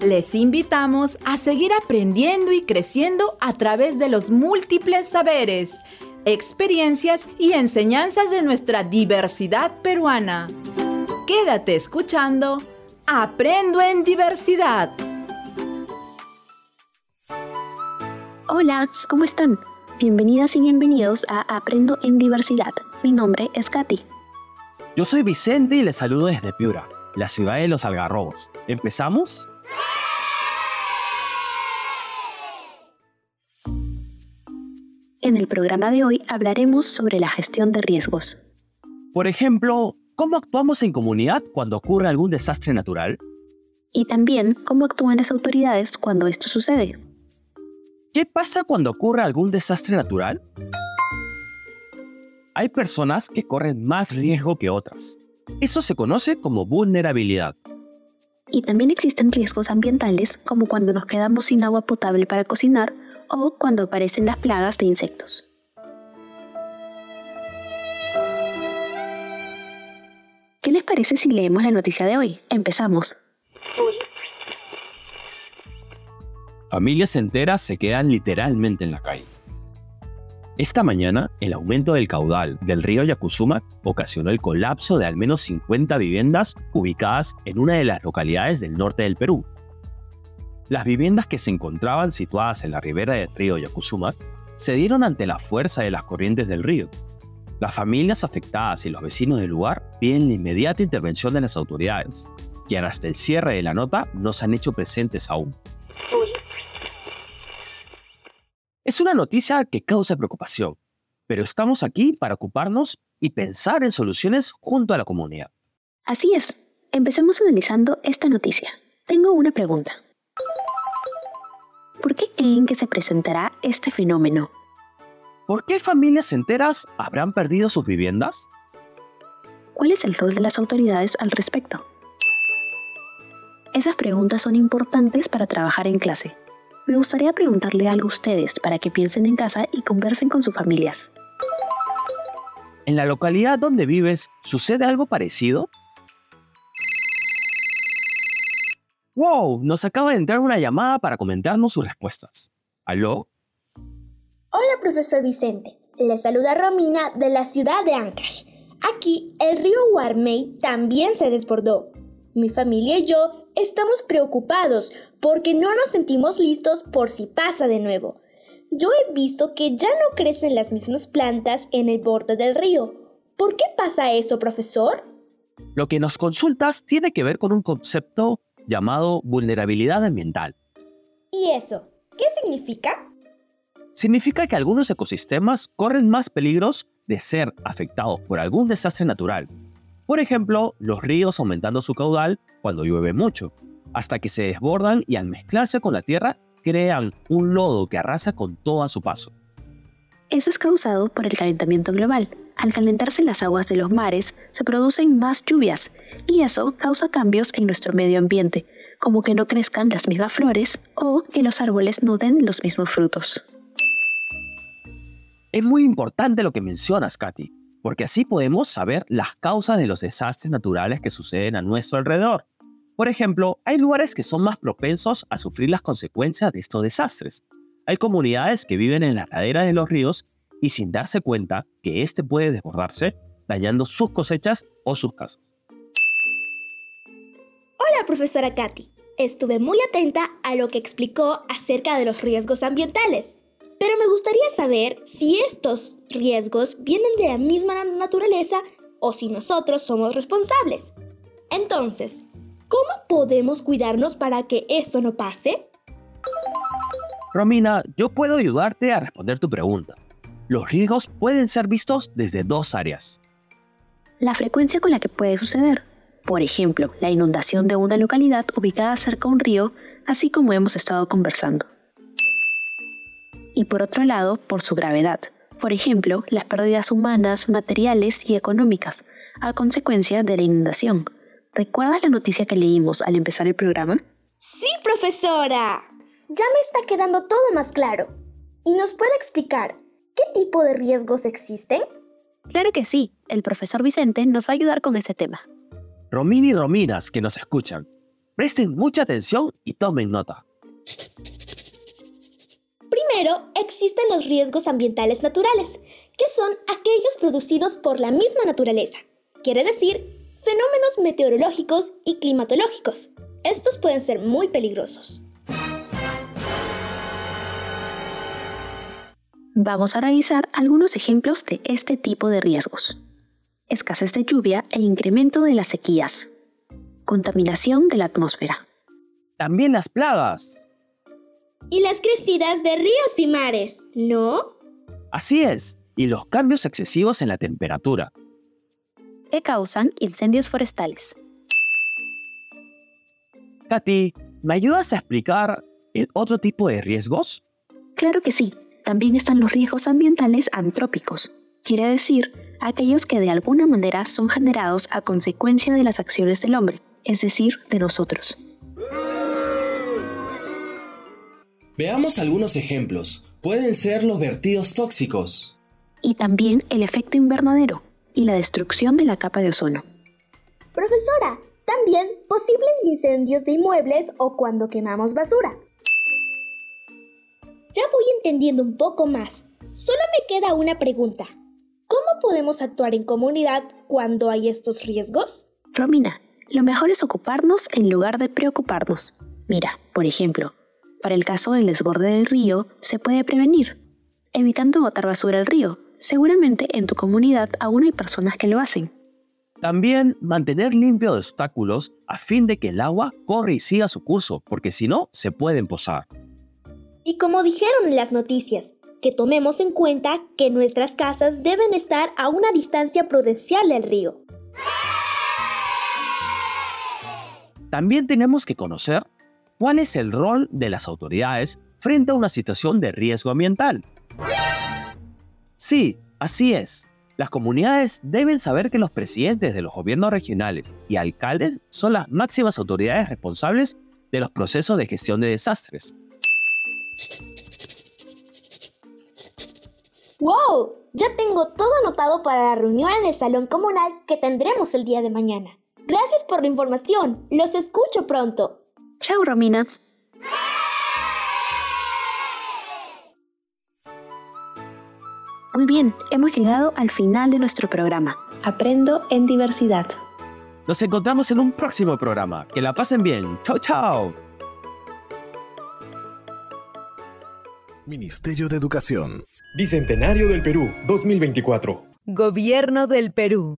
Les invitamos a seguir aprendiendo y creciendo a través de los múltiples saberes, experiencias y enseñanzas de nuestra diversidad peruana. Quédate escuchando Aprendo en Diversidad. Hola, ¿cómo están? Bienvenidas y bienvenidos a Aprendo en Diversidad. Mi nombre es Katy. Yo soy Vicente y les saludo desde Piura, la ciudad de los algarrobos. ¿Empezamos? En el programa de hoy hablaremos sobre la gestión de riesgos. Por ejemplo, ¿cómo actuamos en comunidad cuando ocurre algún desastre natural? Y también cómo actúan las autoridades cuando esto sucede. ¿Qué pasa cuando ocurre algún desastre natural? Hay personas que corren más riesgo que otras. Eso se conoce como vulnerabilidad. Y también existen riesgos ambientales como cuando nos quedamos sin agua potable para cocinar o cuando aparecen las plagas de insectos. ¿Qué les parece si leemos la noticia de hoy? Empezamos. Familias enteras se quedan literalmente en la calle. Esta mañana, el aumento del caudal del río Yakusuma ocasionó el colapso de al menos 50 viviendas ubicadas en una de las localidades del norte del Perú, las viviendas que se encontraban situadas en la ribera del río Yakusuma se dieron ante la fuerza de las corrientes del río. Las familias afectadas y los vecinos del lugar piden la inmediata intervención de las autoridades, quien hasta el cierre de la nota no se han hecho presentes aún. Es una noticia que causa preocupación, pero estamos aquí para ocuparnos y pensar en soluciones junto a la comunidad. Así es. Empecemos analizando esta noticia. Tengo una pregunta. ¿Por qué creen que se presentará este fenómeno? ¿Por qué familias enteras habrán perdido sus viviendas? ¿Cuál es el rol de las autoridades al respecto? Esas preguntas son importantes para trabajar en clase. Me gustaría preguntarle algo a ustedes para que piensen en casa y conversen con sus familias. ¿En la localidad donde vives sucede algo parecido? ¡Wow! Nos acaba de entrar una llamada para comentarnos sus respuestas. ¿Aló? Hola, profesor Vicente. Le saluda Romina de la ciudad de Ancash. Aquí, el río Warmey también se desbordó. Mi familia y yo estamos preocupados porque no nos sentimos listos por si pasa de nuevo. Yo he visto que ya no crecen las mismas plantas en el borde del río. ¿Por qué pasa eso, profesor? Lo que nos consultas tiene que ver con un concepto llamado vulnerabilidad ambiental. ¿Y eso? ¿Qué significa? Significa que algunos ecosistemas corren más peligros de ser afectados por algún desastre natural. Por ejemplo, los ríos aumentando su caudal cuando llueve mucho, hasta que se desbordan y al mezclarse con la tierra crean un lodo que arrasa con todo a su paso. Eso es causado por el calentamiento global. Al calentarse las aguas de los mares, se producen más lluvias y eso causa cambios en nuestro medio ambiente, como que no crezcan las mismas flores o que los árboles no den los mismos frutos. Es muy importante lo que mencionas, Katy, porque así podemos saber las causas de los desastres naturales que suceden a nuestro alrededor. Por ejemplo, hay lugares que son más propensos a sufrir las consecuencias de estos desastres, hay comunidades que viven en las laderas de los ríos y sin darse cuenta que éste puede desbordarse, dañando sus cosechas o sus casas. Hola, profesora Katy. Estuve muy atenta a lo que explicó acerca de los riesgos ambientales, pero me gustaría saber si estos riesgos vienen de la misma naturaleza o si nosotros somos responsables. Entonces, ¿cómo podemos cuidarnos para que eso no pase? Romina, yo puedo ayudarte a responder tu pregunta. Los riesgos pueden ser vistos desde dos áreas. La frecuencia con la que puede suceder. Por ejemplo, la inundación de una localidad ubicada cerca de un río, así como hemos estado conversando. Y por otro lado, por su gravedad. Por ejemplo, las pérdidas humanas, materiales y económicas, a consecuencia de la inundación. ¿Recuerdas la noticia que leímos al empezar el programa? Sí, profesora. Ya me está quedando todo más claro. ¿Y nos puede explicar qué tipo de riesgos existen? Claro que sí, el profesor Vicente nos va a ayudar con ese tema. Romini y Rominas, que nos escuchan. Presten mucha atención y tomen nota. Primero, existen los riesgos ambientales naturales, que son aquellos producidos por la misma naturaleza. Quiere decir, fenómenos meteorológicos y climatológicos. Estos pueden ser muy peligrosos. Vamos a revisar algunos ejemplos de este tipo de riesgos. Escasez de lluvia e incremento de las sequías. Contaminación de la atmósfera. También las plagas. Y las crecidas de ríos y mares, ¿no? Así es, y los cambios excesivos en la temperatura. Que causan incendios forestales. Katy, ¿me ayudas a explicar el otro tipo de riesgos? Claro que sí. También están los riesgos ambientales antrópicos, quiere decir aquellos que de alguna manera son generados a consecuencia de las acciones del hombre, es decir, de nosotros. Veamos algunos ejemplos. Pueden ser los vertidos tóxicos. Y también el efecto invernadero y la destrucción de la capa de ozono. Profesora, también posibles incendios de inmuebles o cuando quemamos basura. Ya voy entendiendo un poco más. Solo me queda una pregunta. ¿Cómo podemos actuar en comunidad cuando hay estos riesgos? Romina, lo mejor es ocuparnos en lugar de preocuparnos. Mira, por ejemplo, para el caso del desborde del río, se puede prevenir, evitando botar basura al río. Seguramente en tu comunidad aún hay personas que lo hacen. También mantener limpio de obstáculos a fin de que el agua corra y siga su curso, porque si no, se pueden posar. Y como dijeron en las noticias, que tomemos en cuenta que nuestras casas deben estar a una distancia prudencial del río. También tenemos que conocer cuál es el rol de las autoridades frente a una situación de riesgo ambiental. Sí, así es. Las comunidades deben saber que los presidentes de los gobiernos regionales y alcaldes son las máximas autoridades responsables de los procesos de gestión de desastres. ¡Wow! Ya tengo todo anotado para la reunión en el salón comunal que tendremos el día de mañana. Gracias por la información. Los escucho pronto. Chao, Romina. Muy bien, hemos llegado al final de nuestro programa. Aprendo en diversidad. Nos encontramos en un próximo programa. Que la pasen bien. Chao, chao. Ministerio de Educación. Bicentenario del Perú 2024. Gobierno del Perú.